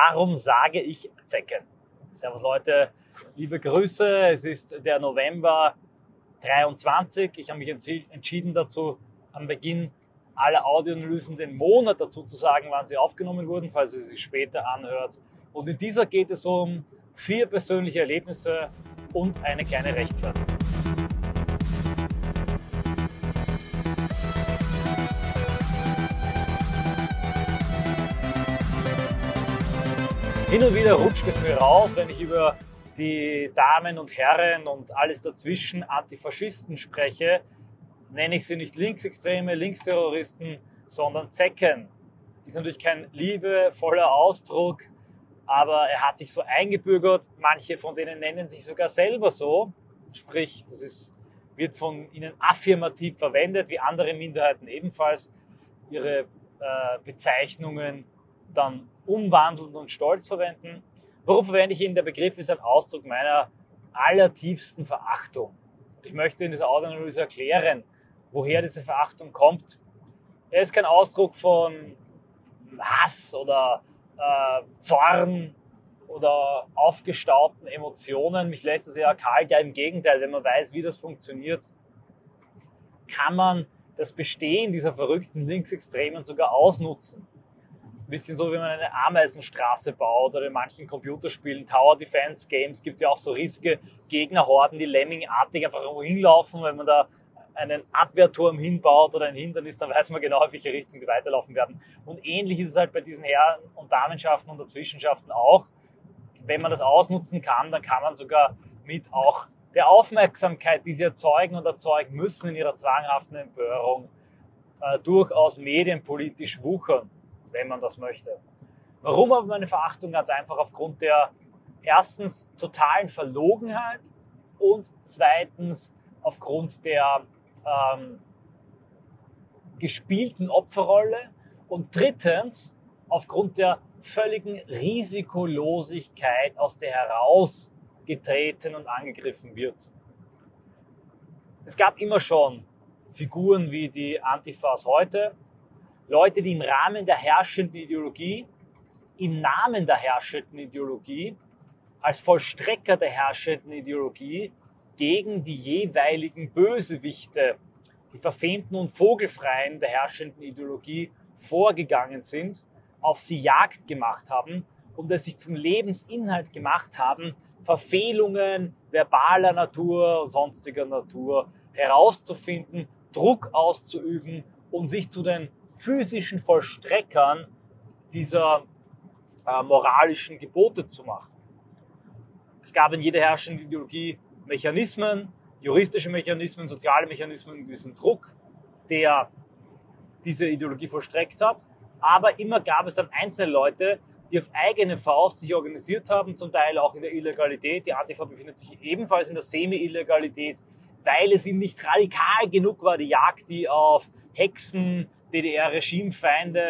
Warum sage ich Zecken? Servus Leute, liebe Grüße. Es ist der November 23. Ich habe mich entschieden dazu, am Beginn aller Audioanalysen den Monat dazu zu sagen, wann sie aufgenommen wurden, falls ihr sie später anhört. Und in dieser geht es um vier persönliche Erlebnisse und eine kleine Rechtfertigung. Hin und wieder rutscht es mir raus, wenn ich über die Damen und Herren und alles dazwischen Antifaschisten spreche, nenne ich sie nicht Linksextreme, Linksterroristen, sondern Zecken. Ist natürlich kein liebevoller Ausdruck, aber er hat sich so eingebürgert. Manche von denen nennen sich sogar selber so. Sprich, das ist, wird von ihnen affirmativ verwendet, wie andere Minderheiten ebenfalls ihre äh, Bezeichnungen dann umwandeln und stolz verwenden. Warum verwende ich ihn? Der Begriff ist ein Ausdruck meiner allertiefsten Verachtung. Ich möchte in dieser Ausanalyse erklären, woher diese Verachtung kommt. Er ist kein Ausdruck von Hass oder äh, Zorn oder aufgestauten Emotionen. Mich lässt das eher kalt. Ja, im Gegenteil, wenn man weiß, wie das funktioniert, kann man das Bestehen dieser verrückten Linksextremen sogar ausnutzen. Ein bisschen so, wie man eine Ameisenstraße baut oder in manchen Computerspielen, Tower Defense Games, gibt es ja auch so riesige Gegnerhorden, die Lemmingartig einfach irgendwo hinlaufen. Wenn man da einen Abwehrturm hinbaut oder ein Hindernis, dann weiß man genau, in welche Richtung die weiterlaufen werden. Und ähnlich ist es halt bei diesen Herren- und Damenschaften und Dazwischenschaften auch. Wenn man das ausnutzen kann, dann kann man sogar mit auch der Aufmerksamkeit, die sie erzeugen und erzeugen müssen in ihrer zwanghaften Empörung, äh, durchaus medienpolitisch wuchern wenn man das möchte. Warum aber meine Verachtung? Ganz einfach aufgrund der erstens totalen Verlogenheit und zweitens aufgrund der ähm, gespielten Opferrolle und drittens aufgrund der völligen Risikolosigkeit, aus der herausgetreten und angegriffen wird. Es gab immer schon Figuren wie die Antifas heute, Leute, die im Rahmen der herrschenden Ideologie, im Namen der herrschenden Ideologie, als Vollstrecker der herrschenden Ideologie gegen die jeweiligen Bösewichte, die verfemten und vogelfreien der herrschenden Ideologie vorgegangen sind, auf sie Jagd gemacht haben und es sich zum Lebensinhalt gemacht haben, Verfehlungen verbaler Natur und sonstiger Natur herauszufinden, Druck auszuüben und sich zu den physischen Vollstreckern dieser äh, moralischen Gebote zu machen. Es gab in jeder herrschenden Ideologie Mechanismen, juristische Mechanismen, soziale Mechanismen, gewissen Druck, der diese Ideologie vollstreckt hat. Aber immer gab es dann einzelne Leute, die auf eigene Faust sich organisiert haben, zum Teil auch in der Illegalität. Die Antifa befindet sich ebenfalls in der Semi-Illegalität, weil es ihnen nicht radikal genug war, die Jagd, die auf Hexen, DDR-Regimefeinde,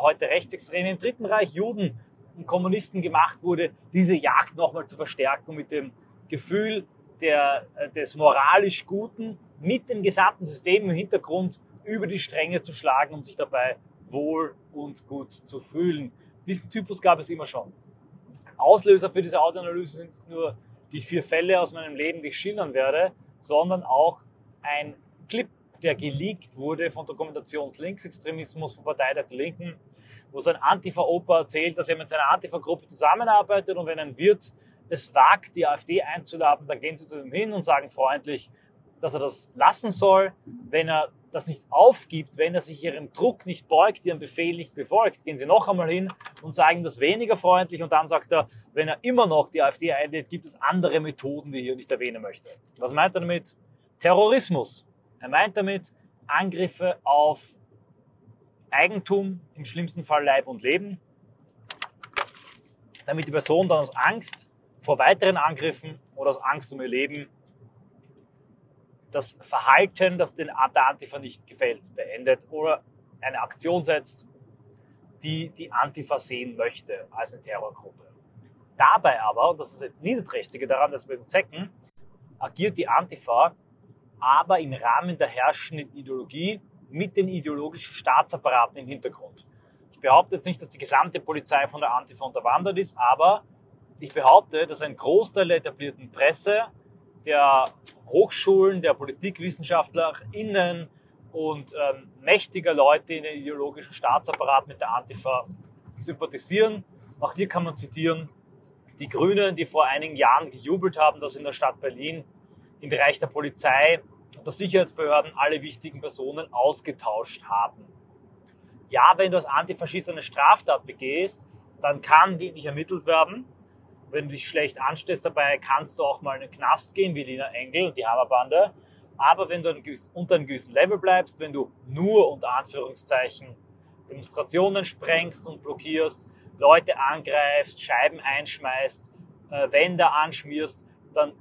heute Rechtsextreme im Dritten Reich, Juden und Kommunisten gemacht wurde, diese Jagd nochmal zu verstärken mit dem Gefühl der, äh, des moralisch Guten mit dem gesamten System im Hintergrund über die Stränge zu schlagen, um sich dabei wohl und gut zu fühlen. Diesen Typus gab es immer schon. Auslöser für diese Audioanalyse sind nicht nur die vier Fälle aus meinem Leben, die ich schildern werde, sondern auch ein Clip der geleakt wurde von Dokumentationslinksextremismus von Partei der Linken, wo sein Antifa-Opa erzählt, dass er mit seiner Antifa-Gruppe zusammenarbeitet und wenn ein Wirt es wagt, die AfD einzuladen, dann gehen sie zu ihm hin und sagen freundlich, dass er das lassen soll. Wenn er das nicht aufgibt, wenn er sich ihrem Druck nicht beugt, ihrem Befehl nicht befolgt, gehen sie noch einmal hin und sagen das weniger freundlich und dann sagt er, wenn er immer noch die AfD einlädt, gibt es andere Methoden, die ich hier nicht erwähnen möchte. Was meint er damit? Terrorismus. Er meint damit Angriffe auf Eigentum, im schlimmsten Fall Leib und Leben, damit die Person dann aus Angst vor weiteren Angriffen oder aus Angst um ihr Leben das Verhalten, das den der Antifa nicht gefällt, beendet oder eine Aktion setzt, die die Antifa sehen möchte als eine Terrorgruppe. Dabei aber, und das ist das Niederträchtige daran, dass beim Zecken agiert die Antifa aber im Rahmen der herrschenden Ideologie mit den ideologischen Staatsapparaten im Hintergrund. Ich behaupte jetzt nicht, dass die gesamte Polizei von der Antifa unterwandert ist, aber ich behaupte, dass ein Großteil der etablierten Presse, der Hochschulen, der PolitikwissenschaftlerInnen und ähm, mächtiger Leute in den ideologischen Staatsapparat mit der Antifa sympathisieren. Auch hier kann man zitieren, die Grünen, die vor einigen Jahren gejubelt haben, dass in der Stadt Berlin im Bereich der Polizei der Sicherheitsbehörden alle wichtigen Personen ausgetauscht haben. Ja, wenn du als Antifaschist eine Straftat begehst, dann kann die nicht ermittelt werden. Wenn du dich schlecht anstellst dabei, kannst du auch mal in den Knast gehen, wie Lina Engel und die Hammerbande. Aber wenn du unter einem gewissen Level bleibst, wenn du nur unter Anführungszeichen Demonstrationen sprengst und blockierst, Leute angreifst, Scheiben einschmeißt, äh, Wände anschmierst, dann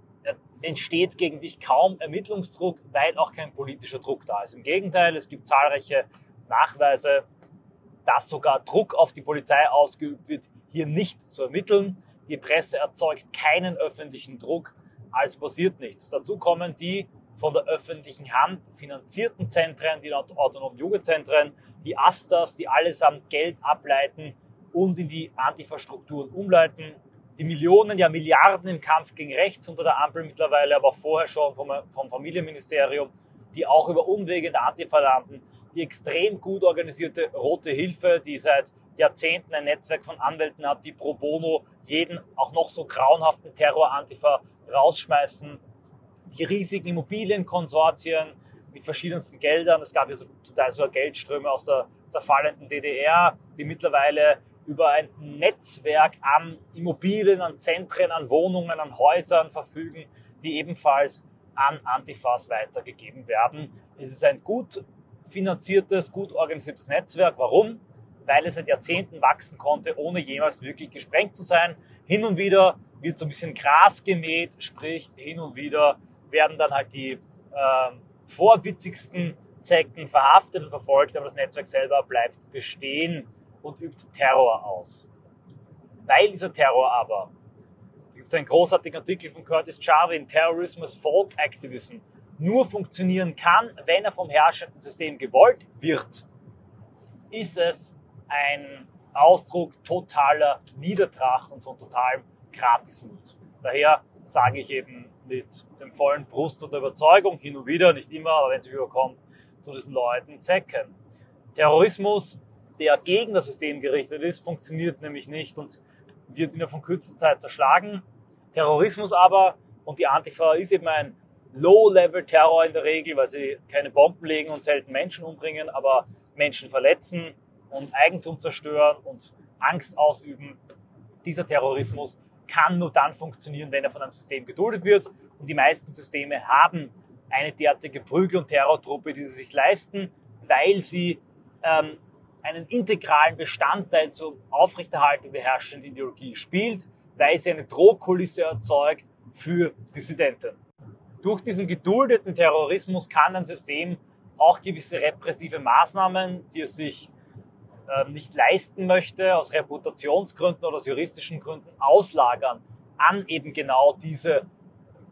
entsteht gegen dich kaum Ermittlungsdruck, weil auch kein politischer Druck da ist. Im Gegenteil, es gibt zahlreiche Nachweise, dass sogar Druck auf die Polizei ausgeübt wird, hier nicht zu ermitteln. Die Presse erzeugt keinen öffentlichen Druck, also passiert nichts. Dazu kommen die von der öffentlichen Hand finanzierten Zentren, die autonomen Jugendzentren, die Astas, die allesamt Geld ableiten und in die Antifa-Strukturen umleiten. Die Millionen, ja Milliarden im Kampf gegen rechts unter der Ampel mittlerweile, aber auch vorher schon vom, vom Familienministerium, die auch über Umwege in der Antifa landen. Die extrem gut organisierte Rote Hilfe, die seit Jahrzehnten ein Netzwerk von Anwälten hat, die pro bono jeden auch noch so grauenhaften Terror-Antifa rausschmeißen. Die riesigen Immobilienkonsortien mit verschiedensten Geldern. Es gab ja so, zum Teil sogar Geldströme aus der zerfallenden DDR, die mittlerweile über ein Netzwerk an Immobilien, an Zentren, an Wohnungen, an Häusern verfügen, die ebenfalls an Antifas weitergegeben werden. Es ist ein gut finanziertes, gut organisiertes Netzwerk. Warum? Weil es seit Jahrzehnten wachsen konnte, ohne jemals wirklich gesprengt zu sein. Hin und wieder wird so ein bisschen Gras gemäht, sprich hin und wieder werden dann halt die äh, vorwitzigsten Zecken verhaftet und verfolgt, aber das Netzwerk selber bleibt bestehen und übt Terror aus. Weil dieser Terror aber, da gibt es einen großartigen Artikel von Curtis Jarvin, Terrorism as Folk Activism, nur funktionieren kann, wenn er vom herrschenden System gewollt wird, ist es ein Ausdruck totaler Niedertracht und von totalem Gratismut. Daher sage ich eben mit dem vollen Brust und der Überzeugung, hin und wieder, nicht immer, aber wenn es sich überkommt, zu diesen Leuten zecken. Terrorismus der gegen das System gerichtet ist, funktioniert nämlich nicht und wird innerhalb von kürzester Zeit zerschlagen. Terrorismus aber, und die Antifa ist eben ein Low-Level-Terror in der Regel, weil sie keine Bomben legen und selten Menschen umbringen, aber Menschen verletzen und Eigentum zerstören und Angst ausüben. Dieser Terrorismus kann nur dann funktionieren, wenn er von einem System geduldet wird. Und die meisten Systeme haben eine derartige Prügel- und Terrortruppe, die sie sich leisten, weil sie ähm, einen integralen Bestandteil zur Aufrechterhaltung der herrschenden Ideologie spielt, weil sie eine Drohkulisse erzeugt für Dissidenten. Durch diesen geduldeten Terrorismus kann ein System auch gewisse repressive Maßnahmen, die es sich äh, nicht leisten möchte, aus Reputationsgründen oder aus juristischen Gründen auslagern an eben genau diese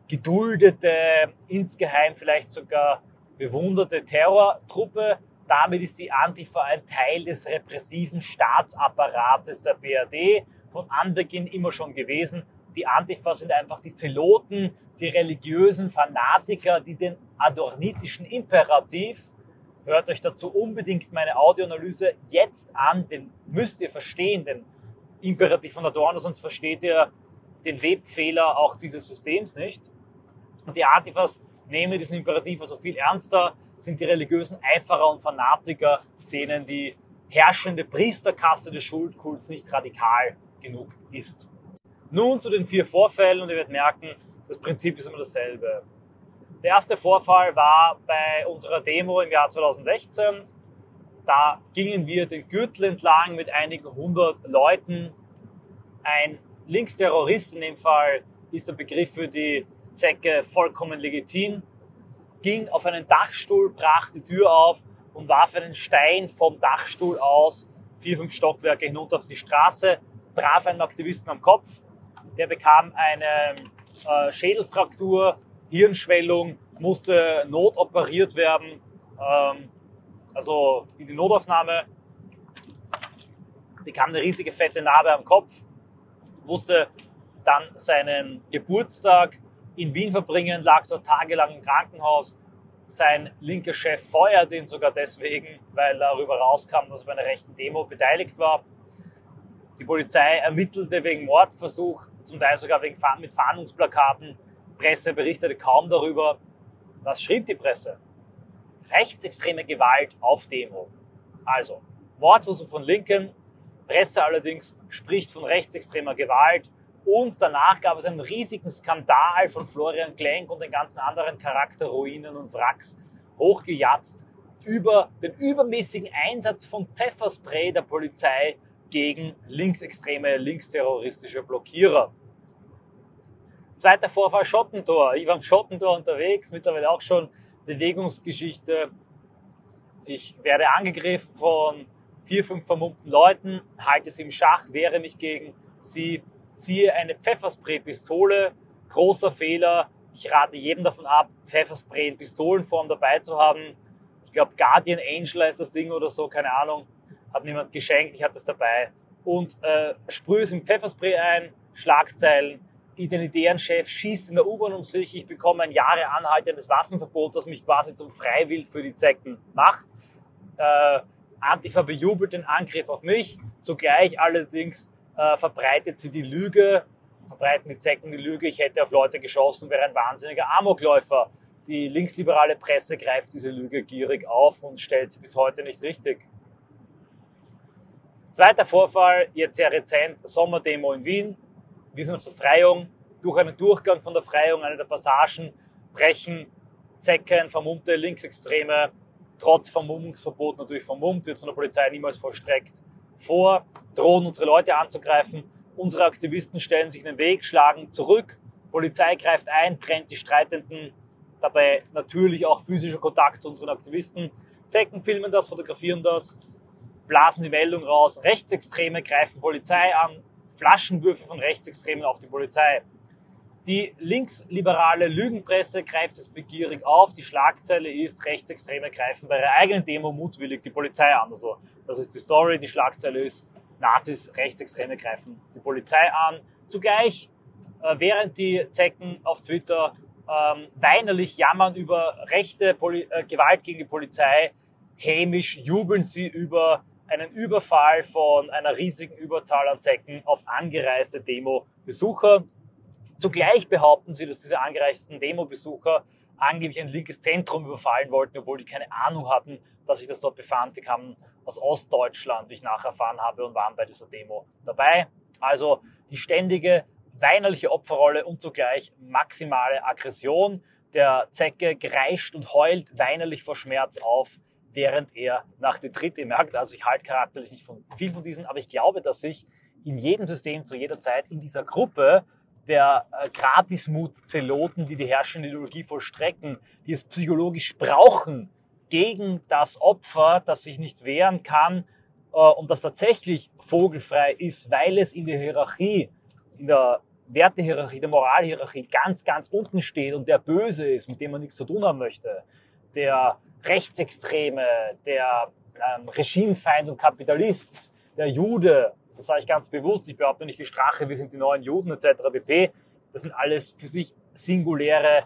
geduldete, insgeheim vielleicht sogar bewunderte Terrortruppe, damit ist die Antifa ein Teil des repressiven Staatsapparates der BRD von Anbeginn immer schon gewesen. Die Antifa sind einfach die Zeloten, die religiösen Fanatiker, die den adornitischen Imperativ, hört euch dazu unbedingt meine Audioanalyse jetzt an, den müsst ihr verstehen, den Imperativ von Adorno, sonst versteht ihr den Webfehler auch dieses Systems nicht. Und die Antifas nehmen diesen Imperativ also viel ernster, sind die religiösen Eiferer und Fanatiker, denen die herrschende Priesterkaste des Schuldkults nicht radikal genug ist. Nun zu den vier Vorfällen und ihr werdet merken, das Prinzip ist immer dasselbe. Der erste Vorfall war bei unserer Demo im Jahr 2016. Da gingen wir den Gürtel entlang mit einigen hundert Leuten. Ein Linksterrorist in dem Fall ist der Begriff für die Zecke vollkommen legitim ging auf einen Dachstuhl, brach die Tür auf und warf einen Stein vom Dachstuhl aus, vier, fünf Stockwerke hinunter auf die Straße, traf einen Aktivisten am Kopf. Der bekam eine äh, Schädelfraktur, Hirnschwellung, musste notoperiert werden, ähm, also in die Notaufnahme. bekam eine riesige fette Narbe am Kopf, musste dann seinen Geburtstag in Wien verbringen, lag dort tagelang im Krankenhaus. Sein linker Chef feuerte ihn sogar deswegen, weil darüber rauskam, dass er bei einer rechten Demo beteiligt war. Die Polizei ermittelte wegen Mordversuch, zum Teil sogar wegen, mit Fahndungsplakaten. Presse berichtete kaum darüber. Was schrieb die Presse? Rechtsextreme Gewalt auf Demo. Also, Mordversuch von Linken, Presse allerdings spricht von rechtsextremer Gewalt und danach gab es einen riesigen Skandal von Florian Klenk und den ganzen anderen Charakterruinen und Wracks hochgejatzt über den übermäßigen Einsatz von Pfefferspray der Polizei gegen linksextreme, linksterroristische Blockierer. Zweiter Vorfall Schottentor. Ich war am Schottentor unterwegs, mittlerweile auch schon Bewegungsgeschichte. Ich werde angegriffen von vier, fünf vermummten Leuten, halte sie im Schach, wehre mich gegen sie, ziehe eine Pfefferspray-Pistole. Großer Fehler. Ich rate jedem davon ab, Pfefferspray in Pistolenform dabei zu haben. Ich glaube, Guardian Angel ist das Ding oder so, keine Ahnung. Hat niemand geschenkt, ich hatte es dabei. Und äh, sprühe es im Pfefferspray ein, Schlagzeilen. Identitären Chef schießt in der U-Bahn um sich. Ich bekomme ein Jahre anhaltendes Waffenverbot, das mich quasi zum Freiwild für die Zecken macht. Äh, Antifa bejubelt den Angriff auf mich. Zugleich allerdings äh, verbreitet sie die Lüge, verbreiten die Zecken die Lüge, ich hätte auf Leute geschossen, wäre ein wahnsinniger Amokläufer. Die linksliberale Presse greift diese Lüge gierig auf und stellt sie bis heute nicht richtig. Zweiter Vorfall, jetzt sehr rezent, Sommerdemo in Wien. Wir sind auf der Freiung. Durch einen Durchgang von der Freiung, eine der Passagen, brechen Zecken, vermummte Linksextreme, trotz Vermummungsverbot natürlich vermummt, wird von der Polizei niemals vollstreckt, vor, drohen unsere Leute anzugreifen. Unsere Aktivisten stellen sich in den Weg, schlagen zurück. Polizei greift ein, trennt die Streitenden. Dabei natürlich auch physischer Kontakt zu unseren Aktivisten. Zecken filmen das, fotografieren das, blasen die Meldung raus. Rechtsextreme greifen Polizei an. Flaschenwürfe von Rechtsextremen auf die Polizei. Die linksliberale Lügenpresse greift es begierig auf. Die Schlagzeile ist, Rechtsextreme greifen bei ihrer eigenen Demo mutwillig die Polizei an. Also, das ist die Story. Die Schlagzeile ist, Nazis, Rechtsextreme greifen die Polizei an. Zugleich, äh, während die Zecken auf Twitter ähm, weinerlich jammern über rechte Poli äh, Gewalt gegen die Polizei, hämisch jubeln sie über einen Überfall von einer riesigen Überzahl an Zecken auf angereiste Demo-Besucher. Zugleich behaupten sie, dass diese angereisten Demo-Besucher angeblich ein linkes Zentrum überfallen wollten, obwohl die keine Ahnung hatten, dass sich das dort befand. Die kamen aus Ostdeutschland, wie ich nachher erfahren habe, und waren bei dieser Demo dabei. Also die ständige weinerliche Opferrolle und zugleich maximale Aggression. Der Zecke kreischt und heult weinerlich vor Schmerz auf, während er nach der Dritte merkt. Also ich halte charakterlich nicht von viel von diesen, aber ich glaube, dass sich in jedem System zu jeder Zeit in dieser Gruppe der äh, Gratismut-Zeloten, die die herrschende Ideologie vollstrecken, die es psychologisch brauchen gegen das Opfer, das sich nicht wehren kann äh, und das tatsächlich vogelfrei ist, weil es in der Hierarchie, in der Wertehierarchie, der Moralhierarchie ganz, ganz unten steht und der böse ist, mit dem man nichts zu tun haben möchte. Der Rechtsextreme, der ähm, Regimefeind und Kapitalist, der Jude, das sage ich ganz bewusst, ich behaupte nicht wie Strache, wir sind die neuen Juden etc. pp. Das sind alles für sich singuläre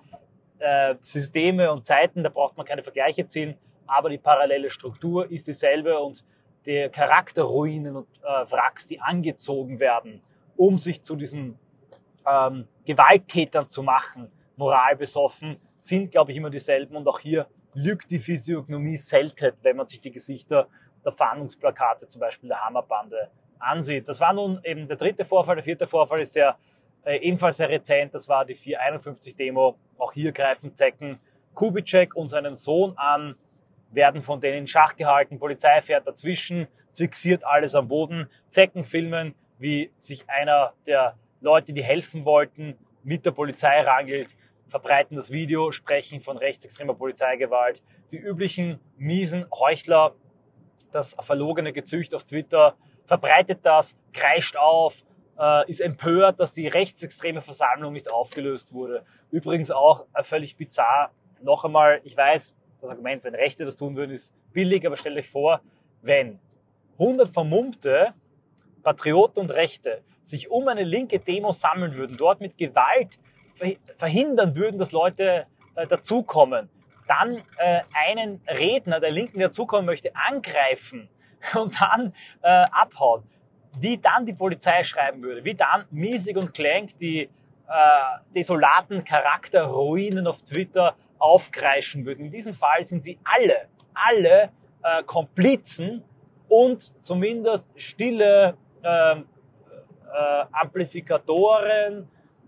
äh, Systeme und Zeiten, da braucht man keine Vergleiche ziehen, aber die parallele Struktur ist dieselbe und die Charakterruinen und äh, Wracks, die angezogen werden, um sich zu diesen ähm, Gewalttätern zu machen, moralbesoffen, sind, glaube ich, immer dieselben und auch hier lügt die Physiognomie selten, wenn man sich die Gesichter der Fahndungsplakate, zum Beispiel der Hammerbande, ansieht. Das war nun eben der dritte Vorfall. Der vierte Vorfall ist sehr, äh, ebenfalls sehr rezent. Das war die 451-Demo. Auch hier greifen Zecken Kubitschek und seinen Sohn an, werden von denen in Schach gehalten. Polizei fährt dazwischen, fixiert alles am Boden. Zecken filmen, wie sich einer der Leute, die helfen wollten, mit der Polizei rangelt, verbreiten das Video, sprechen von rechtsextremer Polizeigewalt. Die üblichen miesen Heuchler, das verlogene Gezücht auf Twitter, verbreitet das, kreischt auf, äh, ist empört, dass die rechtsextreme Versammlung nicht aufgelöst wurde. Übrigens auch äh, völlig bizarr. Noch einmal, ich weiß, das Argument, wenn Rechte das tun würden, ist billig, aber stellt euch vor, wenn 100 Vermummte Patrioten und Rechte sich um eine linke Demo sammeln würden, dort mit Gewalt verhindern würden, dass Leute äh, dazukommen, dann äh, einen Redner der Linken, der dazukommen möchte, angreifen und dann äh, abhauen, wie dann die Polizei schreiben würde, wie dann Miesig und Klenk die äh, desolaten Charakterruinen auf Twitter aufkreischen würden. In diesem Fall sind sie alle, alle äh, Komplizen und zumindest stille äh, äh, Amplifikatoren,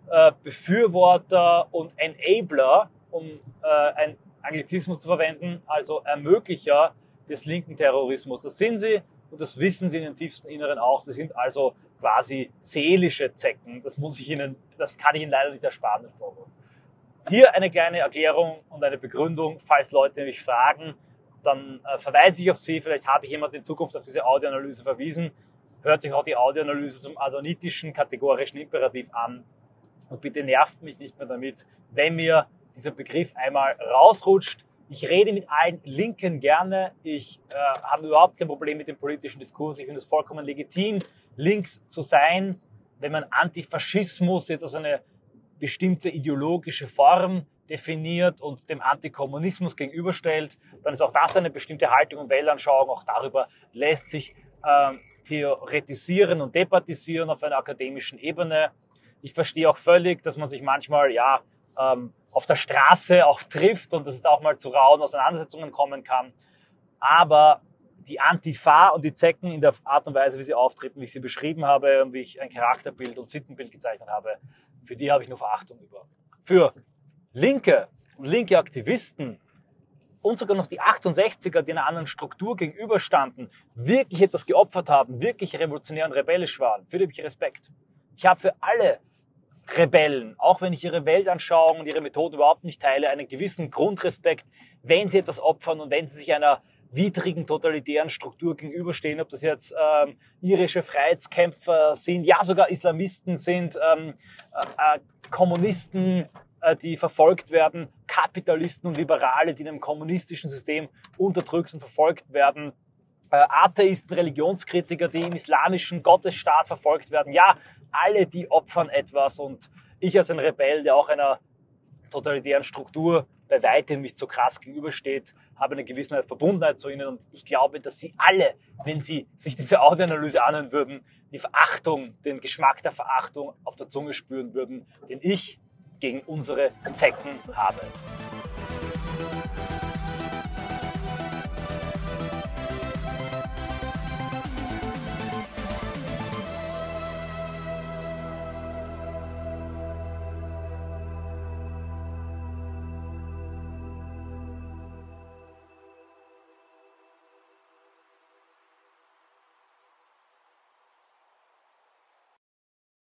äh, Befürworter und Enabler, um äh, ein Anglizismus zu verwenden, also Ermöglicher des linken Terrorismus. Das sind sie und das wissen sie in den tiefsten Inneren auch. Sie sind also quasi seelische Zecken. Das muss ich Ihnen, das kann ich Ihnen leider nicht ersparen, den Vorwurf. Hier eine kleine Erklärung und eine Begründung, falls Leute mich fragen, dann äh, verweise ich auf Sie. Vielleicht habe ich jemand in Zukunft auf diese Audioanalyse verwiesen. Hört sich auch die Audioanalyse zum adonitischen kategorischen Imperativ an. Und bitte nervt mich nicht mehr damit, wenn mir dieser Begriff einmal rausrutscht. Ich rede mit allen Linken gerne. Ich äh, habe überhaupt kein Problem mit dem politischen Diskurs. Ich finde es vollkommen legitim, links zu sein, wenn man Antifaschismus jetzt als eine bestimmte ideologische Form definiert und dem Antikommunismus gegenüberstellt, dann ist auch das eine bestimmte Haltung und Weltanschauung. Auch darüber lässt sich ähm, theoretisieren und debattisieren auf einer akademischen Ebene. Ich verstehe auch völlig, dass man sich manchmal ja ähm, auf der Straße auch trifft und dass es auch mal zu rauen Auseinandersetzungen kommen kann. Aber die Antifa und die Zecken in der Art und Weise, wie sie auftreten, wie ich sie beschrieben habe und wie ich ein Charakterbild und Sittenbild gezeichnet habe, für die habe ich nur Verachtung über. Für Linke und linke Aktivisten und sogar noch die 68er, die einer anderen Struktur gegenüberstanden, wirklich etwas geopfert haben, wirklich revolutionär und rebellisch waren, für die habe ich Respekt. Ich habe für alle Rebellen, auch wenn ich ihre Weltanschauung und ihre Methoden überhaupt nicht teile, einen gewissen Grundrespekt, wenn sie etwas opfern und wenn sie sich einer widrigen totalitären Struktur gegenüberstehen, ob das jetzt ähm, irische Freiheitskämpfer sind, ja sogar Islamisten sind, ähm, äh, äh Kommunisten, äh, die verfolgt werden, Kapitalisten und Liberale, die in einem kommunistischen System unterdrückt und verfolgt werden, äh, Atheisten, Religionskritiker, die im islamischen Gottesstaat verfolgt werden. Ja, alle die opfern etwas und ich als ein Rebell, der auch einer totalitären Struktur bei weitem nicht so krass gegenübersteht, habe eine gewisse Verbundenheit zu ihnen und ich glaube, dass sie alle, wenn sie sich diese Audioanalyse anhören würden, die Verachtung, den Geschmack der Verachtung auf der Zunge spüren würden, den ich gegen unsere Zecken habe.